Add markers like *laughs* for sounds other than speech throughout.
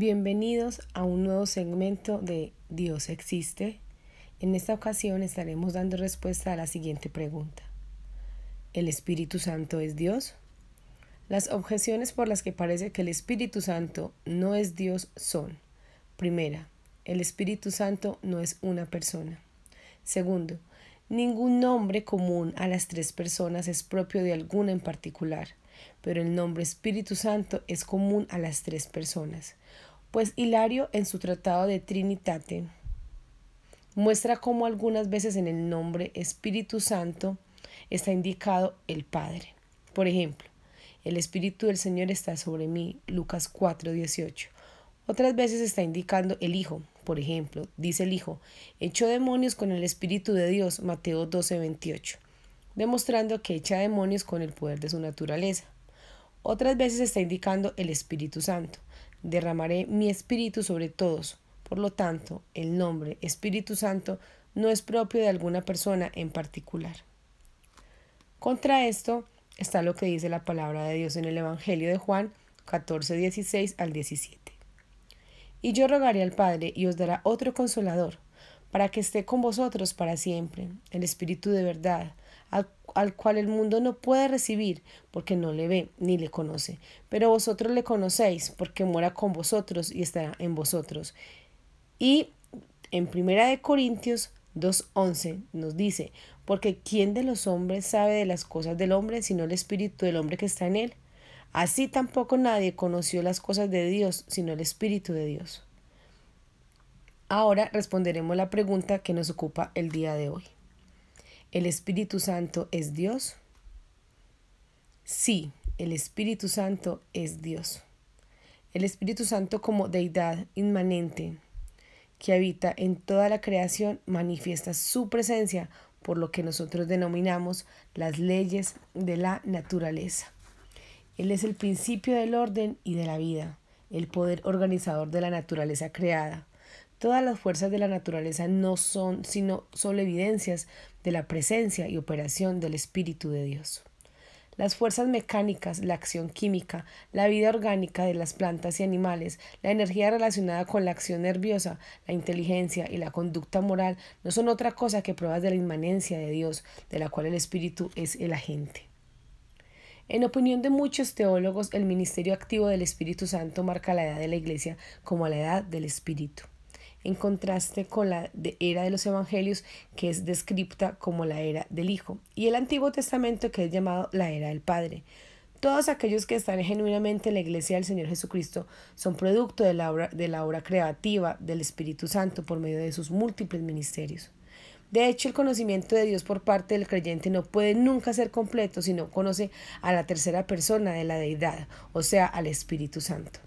Bienvenidos a un nuevo segmento de Dios existe. En esta ocasión estaremos dando respuesta a la siguiente pregunta. ¿El Espíritu Santo es Dios? Las objeciones por las que parece que el Espíritu Santo no es Dios son, primera, el Espíritu Santo no es una persona. Segundo, ningún nombre común a las tres personas es propio de alguna en particular, pero el nombre Espíritu Santo es común a las tres personas pues Hilario en su tratado de Trinitate muestra cómo algunas veces en el nombre Espíritu Santo está indicado el Padre. Por ejemplo, el Espíritu del Señor está sobre mí, Lucas 4:18. Otras veces está indicando el Hijo, por ejemplo, dice el Hijo, echó demonios con el Espíritu de Dios, Mateo 12:28, demostrando que echa demonios con el poder de su naturaleza. Otras veces está indicando el Espíritu Santo, derramaré mi espíritu sobre todos. Por lo tanto, el nombre Espíritu Santo no es propio de alguna persona en particular. Contra esto está lo que dice la palabra de Dios en el Evangelio de Juan 14, 16 al 17. Y yo rogaré al Padre y os dará otro consolador, para que esté con vosotros para siempre, el Espíritu de verdad, al, cual el mundo no puede recibir porque no le ve ni le conoce. Pero vosotros le conocéis porque muera con vosotros y estará en vosotros. Y en Primera de Corintios 2.11 nos dice, porque ¿quién de los hombres sabe de las cosas del hombre sino el espíritu del hombre que está en él? Así tampoco nadie conoció las cosas de Dios sino el espíritu de Dios. Ahora responderemos la pregunta que nos ocupa el día de hoy. ¿El Espíritu Santo es Dios? Sí, el Espíritu Santo es Dios. El Espíritu Santo como deidad inmanente que habita en toda la creación manifiesta su presencia por lo que nosotros denominamos las leyes de la naturaleza. Él es el principio del orden y de la vida, el poder organizador de la naturaleza creada, Todas las fuerzas de la naturaleza no son sino solo evidencias de la presencia y operación del Espíritu de Dios. Las fuerzas mecánicas, la acción química, la vida orgánica de las plantas y animales, la energía relacionada con la acción nerviosa, la inteligencia y la conducta moral no son otra cosa que pruebas de la inmanencia de Dios, de la cual el Espíritu es el agente. En opinión de muchos teólogos, el ministerio activo del Espíritu Santo marca la edad de la Iglesia como la edad del Espíritu en contraste con la era de los evangelios que es descripta como la era del Hijo y el Antiguo Testamento que es llamado la era del Padre. Todos aquellos que están genuinamente en la iglesia del Señor Jesucristo son producto de la obra, de la obra creativa del Espíritu Santo por medio de sus múltiples ministerios. De hecho, el conocimiento de Dios por parte del creyente no puede nunca ser completo si no conoce a la tercera persona de la deidad, o sea, al Espíritu Santo.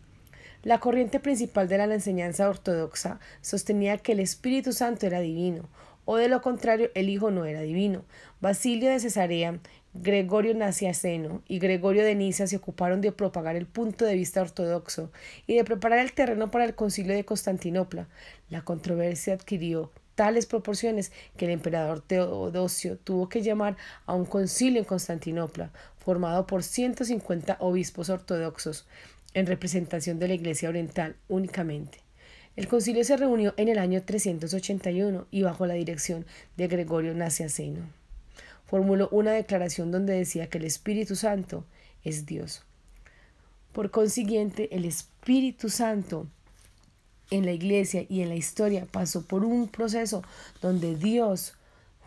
La corriente principal de la enseñanza ortodoxa sostenía que el Espíritu Santo era divino, o de lo contrario el Hijo no era divino. Basilio de Cesarea, Gregorio Naciaceno y Gregorio de Niza se ocuparon de propagar el punto de vista ortodoxo y de preparar el terreno para el concilio de Constantinopla. La controversia adquirió tales proporciones que el emperador Teodosio tuvo que llamar a un concilio en Constantinopla, formado por 150 obispos ortodoxos, en representación de la Iglesia Oriental únicamente. El concilio se reunió en el año 381 y bajo la dirección de Gregorio Nacianceno. Formuló una declaración donde decía que el Espíritu Santo es Dios. Por consiguiente, el Espíritu Santo en la iglesia y en la historia pasó por un proceso donde Dios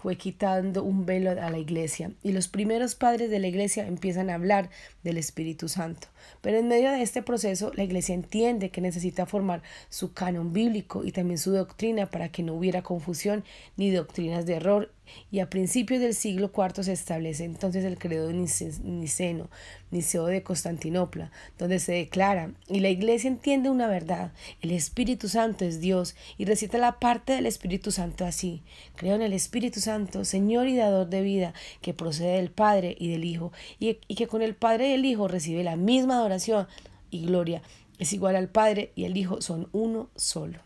fue quitando un velo a la iglesia y los primeros padres de la iglesia empiezan a hablar del Espíritu Santo. Pero en medio de este proceso la iglesia entiende que necesita formar su canon bíblico y también su doctrina para que no hubiera confusión ni doctrinas de error y a principios del siglo IV se establece entonces el credo niceno, Niceo de Constantinopla, donde se declara, y la iglesia entiende una verdad, el Espíritu Santo es Dios, y recita la parte del Espíritu Santo así, creo en el Espíritu Santo, Señor y dador de vida, que procede del Padre y del Hijo, y, y que con el Padre y el Hijo recibe la misma adoración y gloria, es igual al Padre y el Hijo, son uno solo.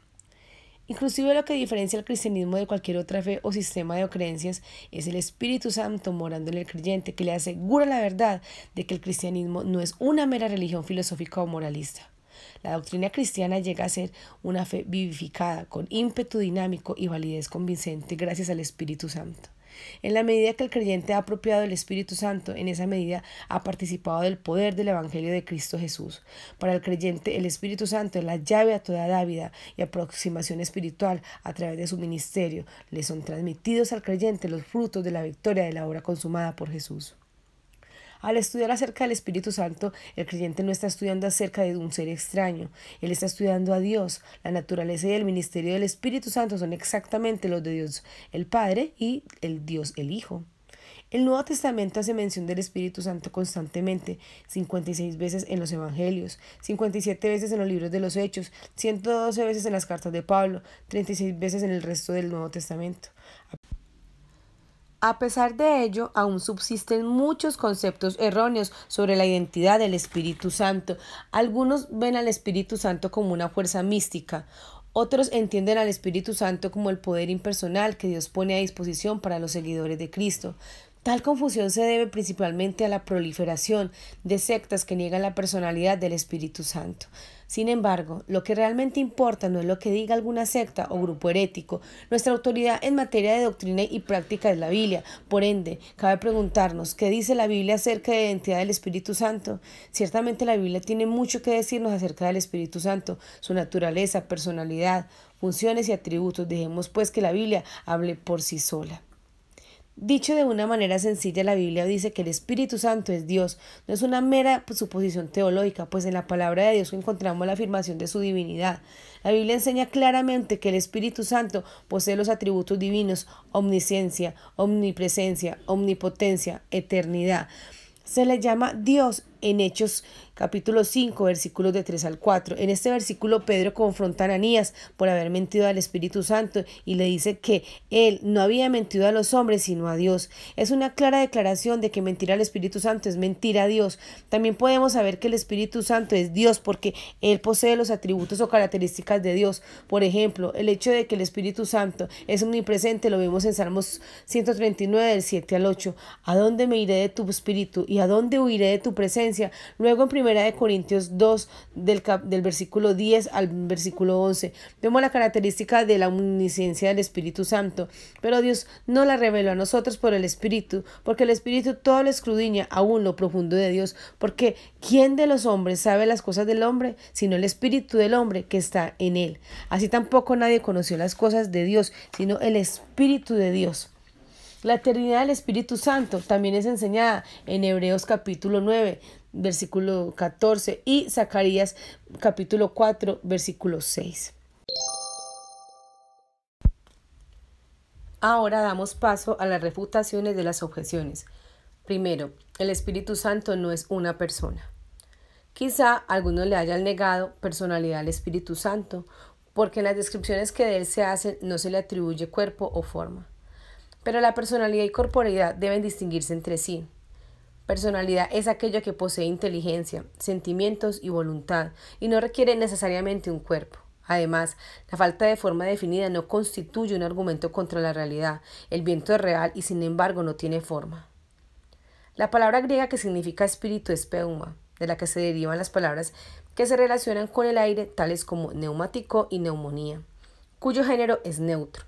Inclusive lo que diferencia el cristianismo de cualquier otra fe o sistema de creencias es el Espíritu Santo morando en el creyente que le asegura la verdad de que el cristianismo no es una mera religión filosófica o moralista. La doctrina cristiana llega a ser una fe vivificada, con ímpetu dinámico y validez convincente gracias al Espíritu Santo. En la medida que el creyente ha apropiado el Espíritu Santo, en esa medida ha participado del poder del Evangelio de Cristo Jesús. Para el creyente, el Espíritu Santo es la llave a toda dávida y aproximación espiritual a través de su ministerio. Le son transmitidos al creyente los frutos de la victoria de la obra consumada por Jesús. Al estudiar acerca del Espíritu Santo, el creyente no está estudiando acerca de un ser extraño, él está estudiando a Dios. La naturaleza y el ministerio del Espíritu Santo son exactamente los de Dios el Padre y el Dios el Hijo. El Nuevo Testamento hace mención del Espíritu Santo constantemente, 56 veces en los Evangelios, 57 veces en los libros de los Hechos, 112 veces en las cartas de Pablo, 36 veces en el resto del Nuevo Testamento. A pesar de ello, aún subsisten muchos conceptos erróneos sobre la identidad del Espíritu Santo. Algunos ven al Espíritu Santo como una fuerza mística, otros entienden al Espíritu Santo como el poder impersonal que Dios pone a disposición para los seguidores de Cristo. Tal confusión se debe principalmente a la proliferación de sectas que niegan la personalidad del Espíritu Santo. Sin embargo, lo que realmente importa no es lo que diga alguna secta o grupo herético. Nuestra autoridad en materia de doctrina y práctica es la Biblia. Por ende, cabe preguntarnos, ¿qué dice la Biblia acerca de la identidad del Espíritu Santo? Ciertamente la Biblia tiene mucho que decirnos acerca del Espíritu Santo, su naturaleza, personalidad, funciones y atributos. Dejemos pues que la Biblia hable por sí sola. Dicho de una manera sencilla, la Biblia dice que el Espíritu Santo es Dios, no es una mera suposición teológica, pues en la palabra de Dios encontramos la afirmación de su divinidad. La Biblia enseña claramente que el Espíritu Santo posee los atributos divinos, omnisciencia, omnipresencia, omnipotencia, eternidad. Se le llama Dios en Hechos capítulo 5, versículos de 3 al 4. En este versículo Pedro confronta a Ananías por haber mentido al Espíritu Santo y le dice que él no había mentido a los hombres sino a Dios. Es una clara declaración de que mentir al Espíritu Santo es mentir a Dios. También podemos saber que el Espíritu Santo es Dios porque él posee los atributos o características de Dios. Por ejemplo, el hecho de que el Espíritu Santo es omnipresente lo vemos en Salmos 139 del 7 al 8. ¿A dónde me iré de tu espíritu y a dónde huiré de tu presencia? Luego en Primera de Corintios 2, del, del versículo 10 al versículo 11, vemos la característica de la omnisciencia del Espíritu Santo. Pero Dios no la reveló a nosotros por el Espíritu, porque el Espíritu todo lo escudriña, aún lo profundo de Dios. Porque ¿quién de los hombres sabe las cosas del hombre, sino el Espíritu del hombre que está en él? Así tampoco nadie conoció las cosas de Dios, sino el Espíritu de Dios. La eternidad del Espíritu Santo también es enseñada en Hebreos capítulo 9, versículo 14 y Zacarías capítulo 4, versículo 6. Ahora damos paso a las refutaciones de las objeciones. Primero, el Espíritu Santo no es una persona. Quizá algunos le hayan negado personalidad al Espíritu Santo, porque en las descripciones que de él se hacen no se le atribuye cuerpo o forma. Pero la personalidad y corporeidad deben distinguirse entre sí. Personalidad es aquello que posee inteligencia, sentimientos y voluntad, y no requiere necesariamente un cuerpo. Además, la falta de forma definida no constituye un argumento contra la realidad. El viento es real y sin embargo no tiene forma. La palabra griega que significa espíritu es peuma, de la que se derivan las palabras que se relacionan con el aire, tales como neumático y neumonía, cuyo género es neutro.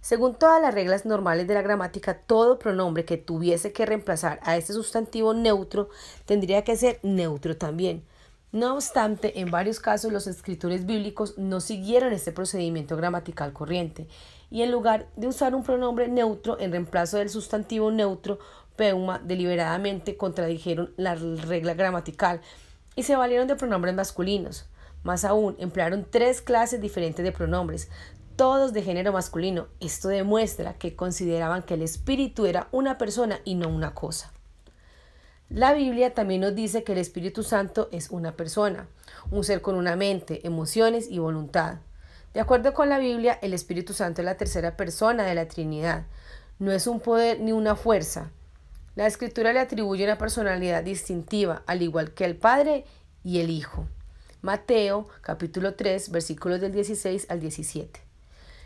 Según todas las reglas normales de la gramática, todo pronombre que tuviese que reemplazar a este sustantivo neutro tendría que ser neutro también. No obstante, en varios casos los escritores bíblicos no siguieron este procedimiento gramatical corriente y en lugar de usar un pronombre neutro en reemplazo del sustantivo neutro, peuma, deliberadamente contradijeron la regla gramatical y se valieron de pronombres masculinos. Más aún, emplearon tres clases diferentes de pronombres, todos de género masculino. Esto demuestra que consideraban que el espíritu era una persona y no una cosa. La Biblia también nos dice que el Espíritu Santo es una persona, un ser con una mente, emociones y voluntad. De acuerdo con la Biblia, el Espíritu Santo es la tercera persona de la Trinidad. No es un poder ni una fuerza. La Escritura le atribuye una personalidad distintiva, al igual que el Padre y el Hijo. Mateo capítulo 3 versículos del 16 al 17.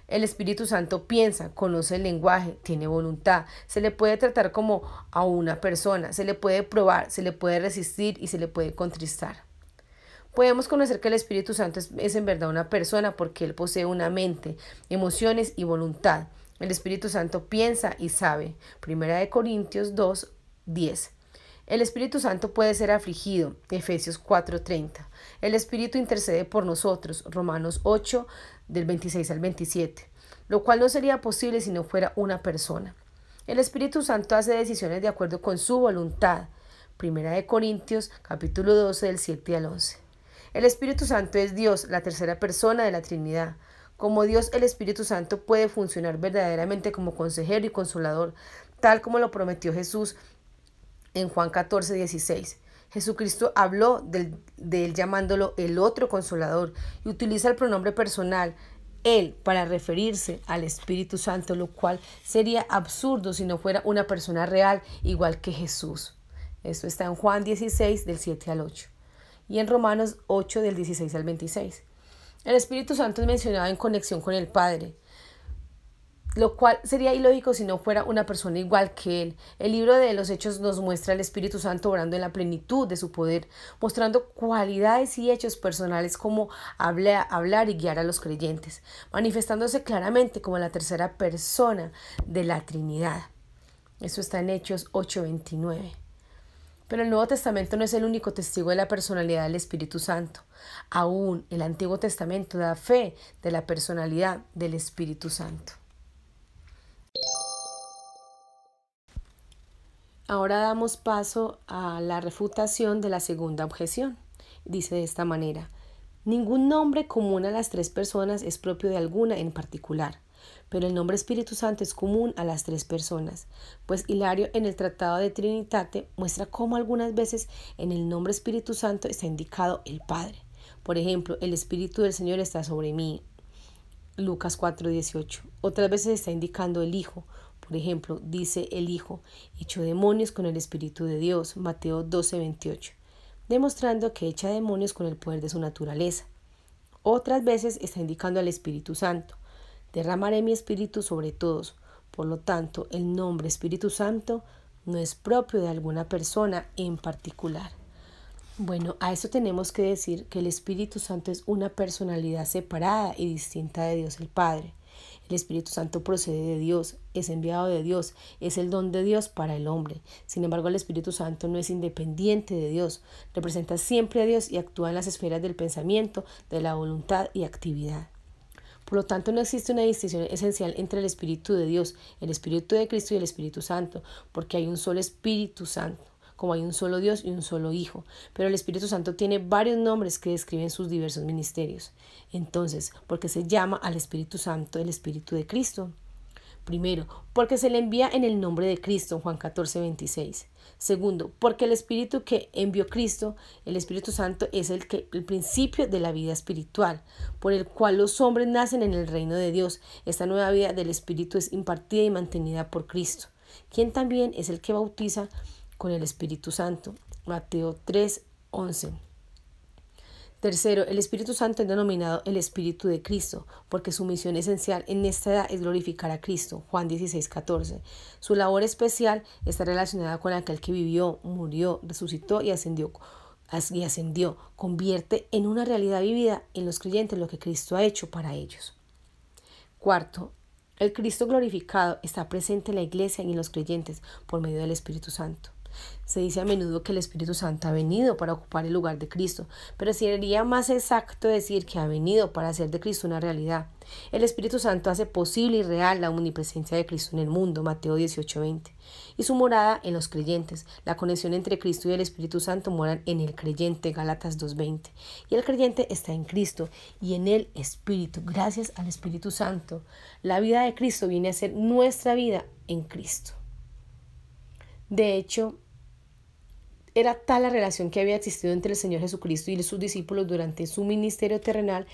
El Espíritu Santo piensa, conoce el lenguaje, tiene voluntad, se le puede tratar como a una persona, se le puede probar, se le puede resistir y se le puede contristar. Podemos conocer que el Espíritu Santo es, en verdad una persona porque Él posee una mente, emociones y voluntad. El Espíritu Santo piensa y sabe. Primera de Corintios 2, 10. El Espíritu Santo puede ser afligido. Efesios 4:30. El Espíritu intercede por nosotros. Romanos 8, del 26 al 27. Lo cual no sería posible si no fuera una persona. El Espíritu Santo hace decisiones de acuerdo con su voluntad. Primera de Corintios, capítulo 12, del 7 al 11. El Espíritu Santo es Dios, la tercera persona de la Trinidad. Como Dios, el Espíritu Santo puede funcionar verdaderamente como consejero y consolador, tal como lo prometió Jesús en Juan 14, 16. Jesucristo habló de él llamándolo el otro consolador y utiliza el pronombre personal él para referirse al Espíritu Santo, lo cual sería absurdo si no fuera una persona real igual que Jesús. Esto está en Juan 16 del 7 al 8 y en Romanos 8 del 16 al 26. El Espíritu Santo es mencionado en conexión con el Padre, lo cual sería ilógico si no fuera una persona igual que Él. El libro de los Hechos nos muestra al Espíritu Santo orando en la plenitud de su poder, mostrando cualidades y hechos personales como hablar, y guiar a los creyentes, manifestándose claramente como la tercera persona de la Trinidad. Eso está en Hechos 8:29. Pero el Nuevo Testamento no es el único testigo de la personalidad del Espíritu Santo. Aún el Antiguo Testamento da fe de la personalidad del Espíritu Santo. Ahora damos paso a la refutación de la segunda objeción. Dice de esta manera, ningún nombre común a las tres personas es propio de alguna en particular pero el nombre Espíritu Santo es común a las tres personas, pues Hilario en el Tratado de Trinitate muestra cómo algunas veces en el nombre Espíritu Santo está indicado el Padre. Por ejemplo, el Espíritu del Señor está sobre mí. Lucas 4:18. Otras veces está indicando el Hijo. Por ejemplo, dice el Hijo, echó demonios con el Espíritu de Dios. Mateo 12:28. Demostrando que echa demonios con el poder de su naturaleza. Otras veces está indicando al Espíritu Santo derramaré mi espíritu sobre todos. Por lo tanto, el nombre Espíritu Santo no es propio de alguna persona en particular. Bueno, a eso tenemos que decir que el Espíritu Santo es una personalidad separada y distinta de Dios el Padre. El Espíritu Santo procede de Dios, es enviado de Dios, es el don de Dios para el hombre. Sin embargo, el Espíritu Santo no es independiente de Dios, representa siempre a Dios y actúa en las esferas del pensamiento, de la voluntad y actividad. Por lo tanto, no existe una distinción esencial entre el Espíritu de Dios, el Espíritu de Cristo y el Espíritu Santo, porque hay un solo Espíritu Santo, como hay un solo Dios y un solo Hijo. Pero el Espíritu Santo tiene varios nombres que describen sus diversos ministerios. Entonces, ¿por qué se llama al Espíritu Santo el Espíritu de Cristo? Primero, porque se le envía en el nombre de Cristo, Juan 14, 26. Segundo, porque el Espíritu que envió Cristo, el Espíritu Santo, es el, que, el principio de la vida espiritual, por el cual los hombres nacen en el reino de Dios. Esta nueva vida del Espíritu es impartida y mantenida por Cristo, quien también es el que bautiza con el Espíritu Santo. Mateo 3, 11. Tercero, el Espíritu Santo es denominado el Espíritu de Cristo, porque su misión esencial en esta edad es glorificar a Cristo. Juan 16, 14. Su labor especial está relacionada con aquel que vivió, murió, resucitó y ascendió. Y ascendió, convierte en una realidad vivida en los creyentes lo que Cristo ha hecho para ellos. Cuarto, el Cristo glorificado está presente en la iglesia y en los creyentes por medio del Espíritu Santo. Se dice a menudo que el Espíritu Santo ha venido para ocupar el lugar de Cristo, pero sería más exacto decir que ha venido para hacer de Cristo una realidad. El Espíritu Santo hace posible y real la omnipresencia de Cristo en el mundo, Mateo 18:20, y su morada en los creyentes. La conexión entre Cristo y el Espíritu Santo moran en el creyente, Gálatas 2:20, y el creyente está en Cristo y en el Espíritu, gracias al Espíritu Santo. La vida de Cristo viene a ser nuestra vida en Cristo. De hecho, era tal la relación que había existido entre el Señor Jesucristo y sus discípulos durante su ministerio terrenal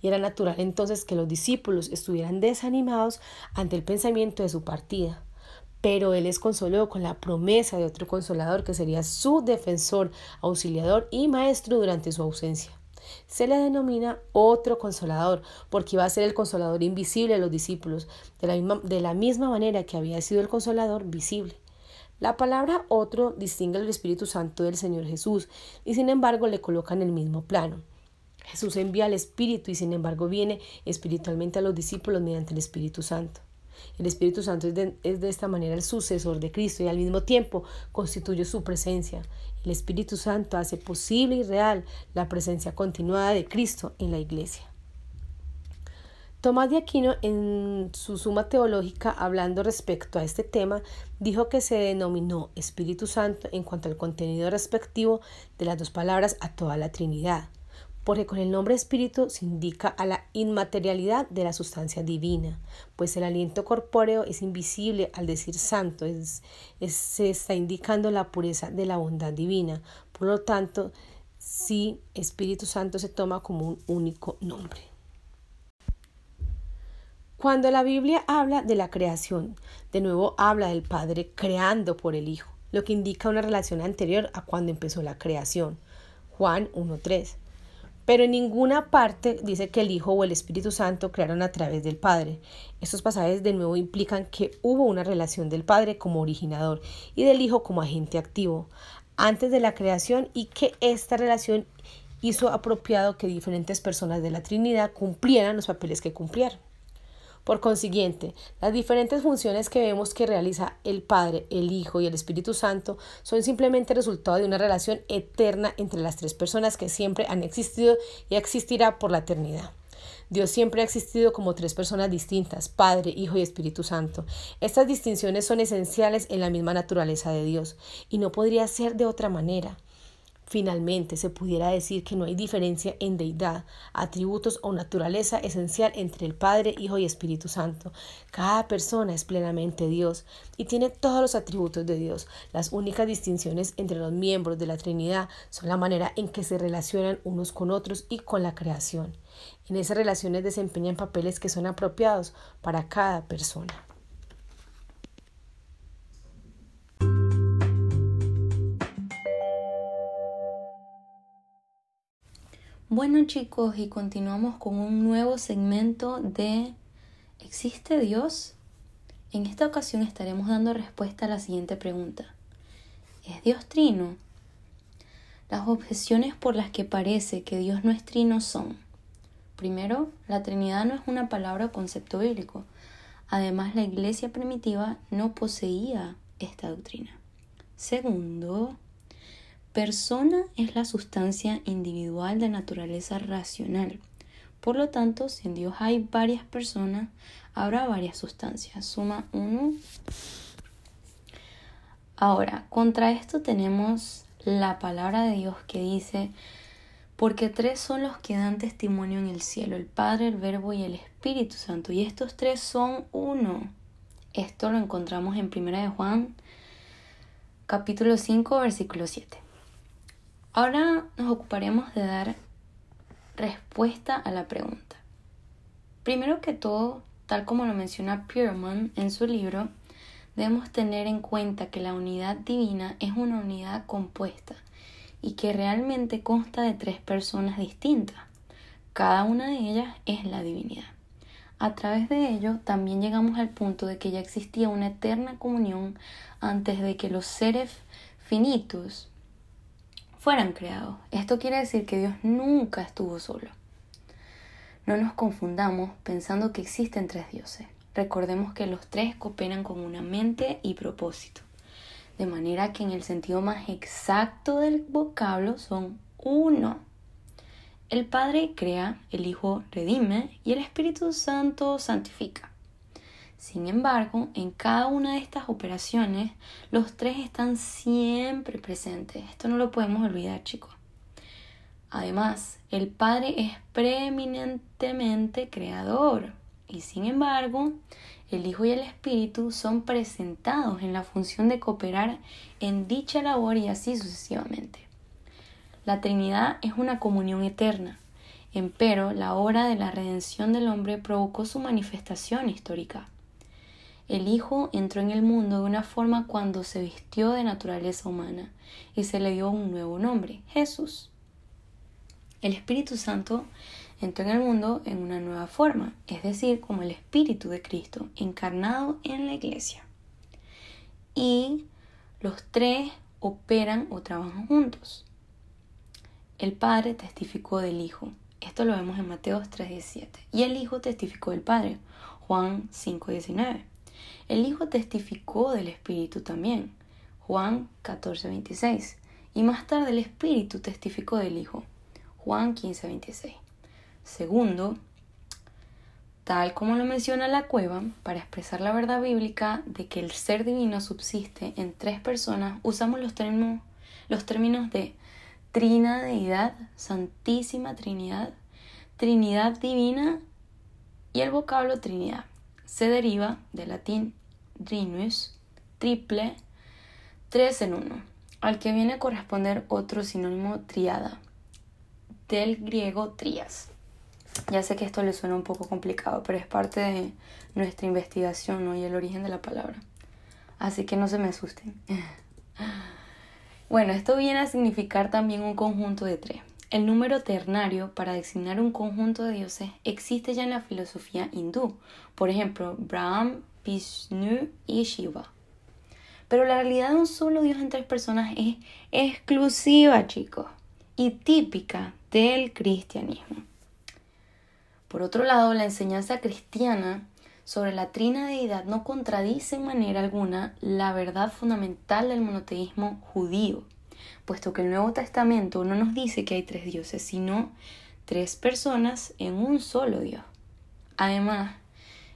y era natural entonces que los discípulos estuvieran desanimados ante el pensamiento de su partida. Pero Él les consoló con la promesa de otro consolador que sería su defensor, auxiliador y maestro durante su ausencia. Se le denomina otro consolador porque iba a ser el consolador invisible de los discípulos, de la misma, de la misma manera que había sido el consolador visible. La palabra otro distingue al Espíritu Santo del Señor Jesús y sin embargo le coloca en el mismo plano. Jesús envía al Espíritu y sin embargo viene espiritualmente a los discípulos mediante el Espíritu Santo. El Espíritu Santo es de, es de, esta manera el sucesor de Cristo y al mismo tiempo constituye su presencia. El Espíritu Santo hace posible y real la presencia continuada de Cristo en la iglesia. Tomás de Aquino, en su suma teológica, hablando respecto a este tema, dijo que se denominó Espíritu Santo en cuanto al contenido respectivo de las dos palabras a toda la Trinidad porque con el nombre espíritu se indica a la inmaterialidad de la sustancia divina, pues el aliento corpóreo es invisible al decir santo, es, se está indicando la pureza de la bondad divina. Por lo tanto, sí, Espíritu Santo se toma como un único nombre. Cuando la Biblia habla de la creación, de nuevo habla del Padre creando por el Hijo, lo que indica una relación anterior a cuando empezó la creación. Juan 1.3 pero en ninguna parte dice que el Hijo o el Espíritu Santo crearon a través del Padre. Estos pasajes de nuevo implican que hubo una relación del Padre como originador y del Hijo como agente activo antes de la creación y que esta relación hizo apropiado que diferentes personas de la Trinidad cumplieran los papeles que cumplieron. Por consiguiente, las diferentes funciones que vemos que realiza el Padre, el Hijo y el Espíritu Santo son simplemente resultado de una relación eterna entre las tres personas que siempre han existido y existirá por la eternidad. Dios siempre ha existido como tres personas distintas, Padre, Hijo y Espíritu Santo. Estas distinciones son esenciales en la misma naturaleza de Dios y no podría ser de otra manera. Finalmente, se pudiera decir que no hay diferencia en deidad, atributos o naturaleza esencial entre el Padre, Hijo y Espíritu Santo. Cada persona es plenamente Dios y tiene todos los atributos de Dios. Las únicas distinciones entre los miembros de la Trinidad son la manera en que se relacionan unos con otros y con la creación. En esas relaciones desempeñan papeles que son apropiados para cada persona. Bueno chicos, y continuamos con un nuevo segmento de ¿Existe Dios? En esta ocasión estaremos dando respuesta a la siguiente pregunta. ¿Es Dios trino? Las objeciones por las que parece que Dios no es trino son, primero, la Trinidad no es una palabra o concepto bíblico. Además, la iglesia primitiva no poseía esta doctrina. Segundo, Persona es la sustancia individual de naturaleza racional. Por lo tanto, si en Dios hay varias personas, habrá varias sustancias. Suma 1. Ahora, contra esto tenemos la palabra de Dios que dice, porque tres son los que dan testimonio en el cielo, el Padre, el Verbo y el Espíritu Santo, y estos tres son uno. Esto lo encontramos en 1 de Juan, capítulo 5, versículo 7. Ahora nos ocuparemos de dar respuesta a la pregunta. Primero que todo, tal como lo menciona Pierman en su libro, debemos tener en cuenta que la unidad divina es una unidad compuesta y que realmente consta de tres personas distintas. Cada una de ellas es la divinidad. A través de ello también llegamos al punto de que ya existía una eterna comunión antes de que los seres finitos fueran creados. Esto quiere decir que Dios nunca estuvo solo. No nos confundamos pensando que existen tres dioses. Recordemos que los tres cooperan con una mente y propósito. De manera que en el sentido más exacto del vocablo son uno. El Padre crea, el Hijo redime y el Espíritu Santo santifica. Sin embargo, en cada una de estas operaciones, los tres están siempre presentes. Esto no lo podemos olvidar, chicos. Además, el Padre es preeminentemente creador y sin embargo, el Hijo y el Espíritu son presentados en la función de cooperar en dicha labor y así sucesivamente. La Trinidad es una comunión eterna, empero la obra de la redención del hombre provocó su manifestación histórica. El Hijo entró en el mundo de una forma cuando se vistió de naturaleza humana y se le dio un nuevo nombre, Jesús. El Espíritu Santo entró en el mundo en una nueva forma, es decir, como el Espíritu de Cristo encarnado en la iglesia. Y los tres operan o trabajan juntos. El Padre testificó del Hijo. Esto lo vemos en Mateo 3:17. Y el Hijo testificó del Padre. Juan 5:19. El Hijo testificó del Espíritu también. Juan 14:26. Y más tarde el Espíritu testificó del Hijo. Juan 15:26. Segundo, tal como lo menciona la cueva, para expresar la verdad bíblica de que el ser divino subsiste en tres personas, usamos los términos, los términos de Trina Deidad, Santísima Trinidad, Trinidad Divina y el vocablo Trinidad. Se deriva del latín Trinus, triple, tres en uno, al que viene a corresponder otro sinónimo triada, del griego trias. Ya sé que esto le suena un poco complicado, pero es parte de nuestra investigación y el origen de la palabra. Así que no se me asusten. *laughs* bueno, esto viene a significar también un conjunto de tres. El número ternario para designar un conjunto de dioses existe ya en la filosofía hindú. Por ejemplo, Brahm, Vishnu y Shiva. Pero la realidad de un solo Dios en tres personas es exclusiva, chicos, y típica del cristianismo. Por otro lado, la enseñanza cristiana sobre la trina deidad no contradice en manera alguna la verdad fundamental del monoteísmo judío, puesto que el Nuevo Testamento no nos dice que hay tres dioses, sino tres personas en un solo Dios. Además,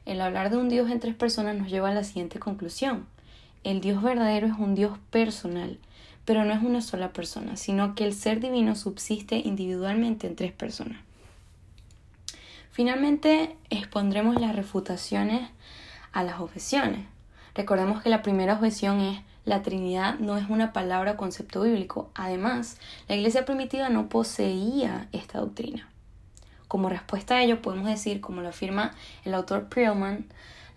el hablar de un Dios en tres personas nos lleva a la siguiente conclusión. El Dios verdadero es un Dios personal, pero no es una sola persona, sino que el ser divino subsiste individualmente en tres personas. Finalmente, expondremos las refutaciones a las objeciones. Recordemos que la primera objeción es la Trinidad no es una palabra o concepto bíblico. Además, la iglesia primitiva no poseía esta doctrina. Como respuesta a ello, podemos decir, como lo afirma el autor Perelman,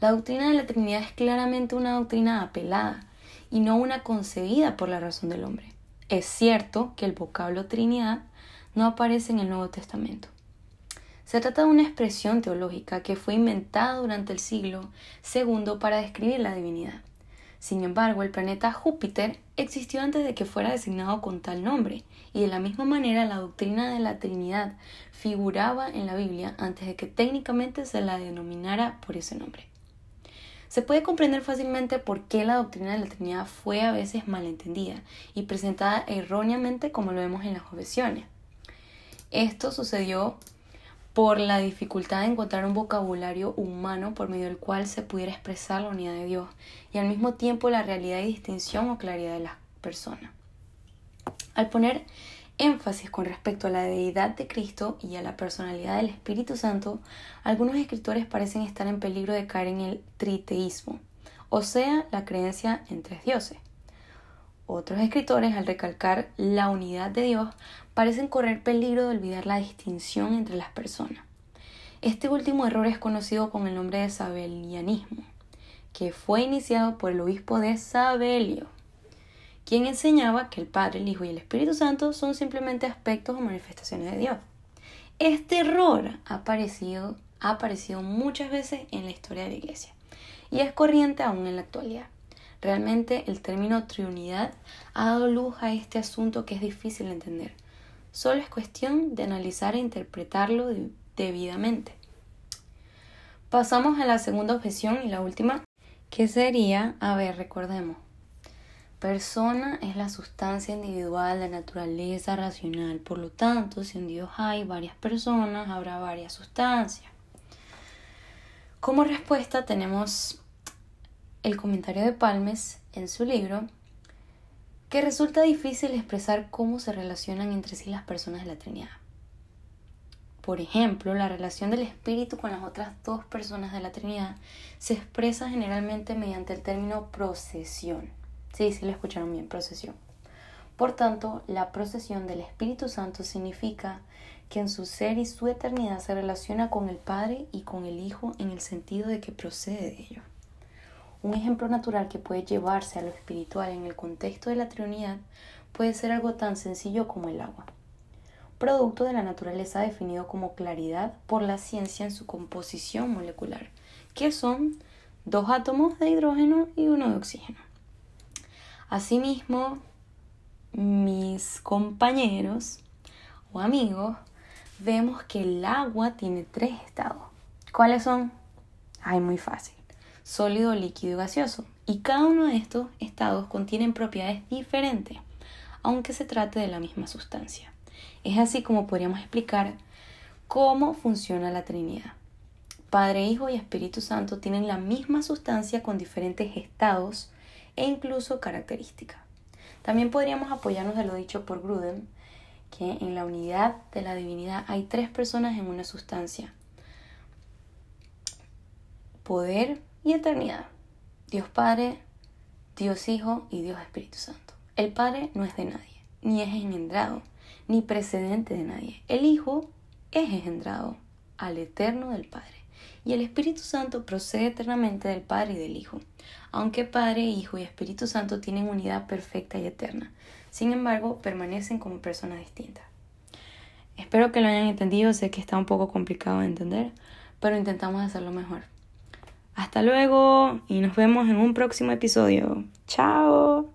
la doctrina de la Trinidad es claramente una doctrina apelada y no una concebida por la razón del hombre. Es cierto que el vocablo Trinidad no aparece en el Nuevo Testamento, se trata de una expresión teológica que fue inventada durante el siglo II para describir la divinidad. Sin embargo, el planeta Júpiter existió antes de que fuera designado con tal nombre, y de la misma manera la doctrina de la Trinidad figuraba en la Biblia antes de que técnicamente se la denominara por ese nombre. Se puede comprender fácilmente por qué la doctrina de la Trinidad fue a veces malentendida y presentada erróneamente como lo vemos en las objeciones. Esto sucedió por la dificultad de encontrar un vocabulario humano por medio del cual se pudiera expresar la unidad de Dios y al mismo tiempo la realidad y distinción o claridad de las personas. Al poner énfasis con respecto a la deidad de Cristo y a la personalidad del Espíritu Santo, algunos escritores parecen estar en peligro de caer en el triteísmo, o sea, la creencia en tres dioses. Otros escritores, al recalcar la unidad de Dios, parecen correr peligro de olvidar la distinción entre las personas. Este último error es conocido con el nombre de sabelianismo, que fue iniciado por el obispo de Sabelio, quien enseñaba que el Padre, el Hijo y el Espíritu Santo son simplemente aspectos o manifestaciones de Dios. Este error ha aparecido, ha aparecido muchas veces en la historia de la Iglesia y es corriente aún en la actualidad. Realmente el término triunidad ha dado luz a este asunto que es difícil de entender. Solo es cuestión de analizar e interpretarlo debidamente. Pasamos a la segunda objeción y la última, que sería, a ver, recordemos, persona es la sustancia individual de naturaleza racional, por lo tanto, si en Dios hay varias personas, habrá varias sustancias. Como respuesta tenemos el comentario de Palmes en su libro que resulta difícil expresar cómo se relacionan entre sí las personas de la Trinidad. Por ejemplo, la relación del espíritu con las otras dos personas de la Trinidad se expresa generalmente mediante el término procesión. Sí, sí lo escucharon bien, procesión. Por tanto, la procesión del Espíritu Santo significa que en su ser y su eternidad se relaciona con el Padre y con el Hijo en el sentido de que procede de ellos. Un ejemplo natural que puede llevarse a lo espiritual en el contexto de la Trinidad puede ser algo tan sencillo como el agua, producto de la naturaleza definido como claridad por la ciencia en su composición molecular, que son dos átomos de hidrógeno y uno de oxígeno. Asimismo, mis compañeros o amigos vemos que el agua tiene tres estados. ¿Cuáles son? Ay, muy fácil. Sólido, líquido y gaseoso. Y cada uno de estos estados contienen propiedades diferentes, aunque se trate de la misma sustancia. Es así como podríamos explicar cómo funciona la Trinidad. Padre, Hijo y Espíritu Santo tienen la misma sustancia con diferentes estados e incluso características. También podríamos apoyarnos de lo dicho por Gruden, que en la unidad de la divinidad hay tres personas en una sustancia. Poder y eternidad. Dios Padre, Dios Hijo y Dios Espíritu Santo. El Padre no es de nadie, ni es engendrado, ni precedente de nadie. El Hijo es engendrado al eterno del Padre. Y el Espíritu Santo procede eternamente del Padre y del Hijo, aunque Padre, Hijo y Espíritu Santo tienen unidad perfecta y eterna. Sin embargo, permanecen como personas distintas. Espero que lo hayan entendido, sé que está un poco complicado de entender, pero intentamos hacerlo mejor. Hasta luego y nos vemos en un próximo episodio. Chao.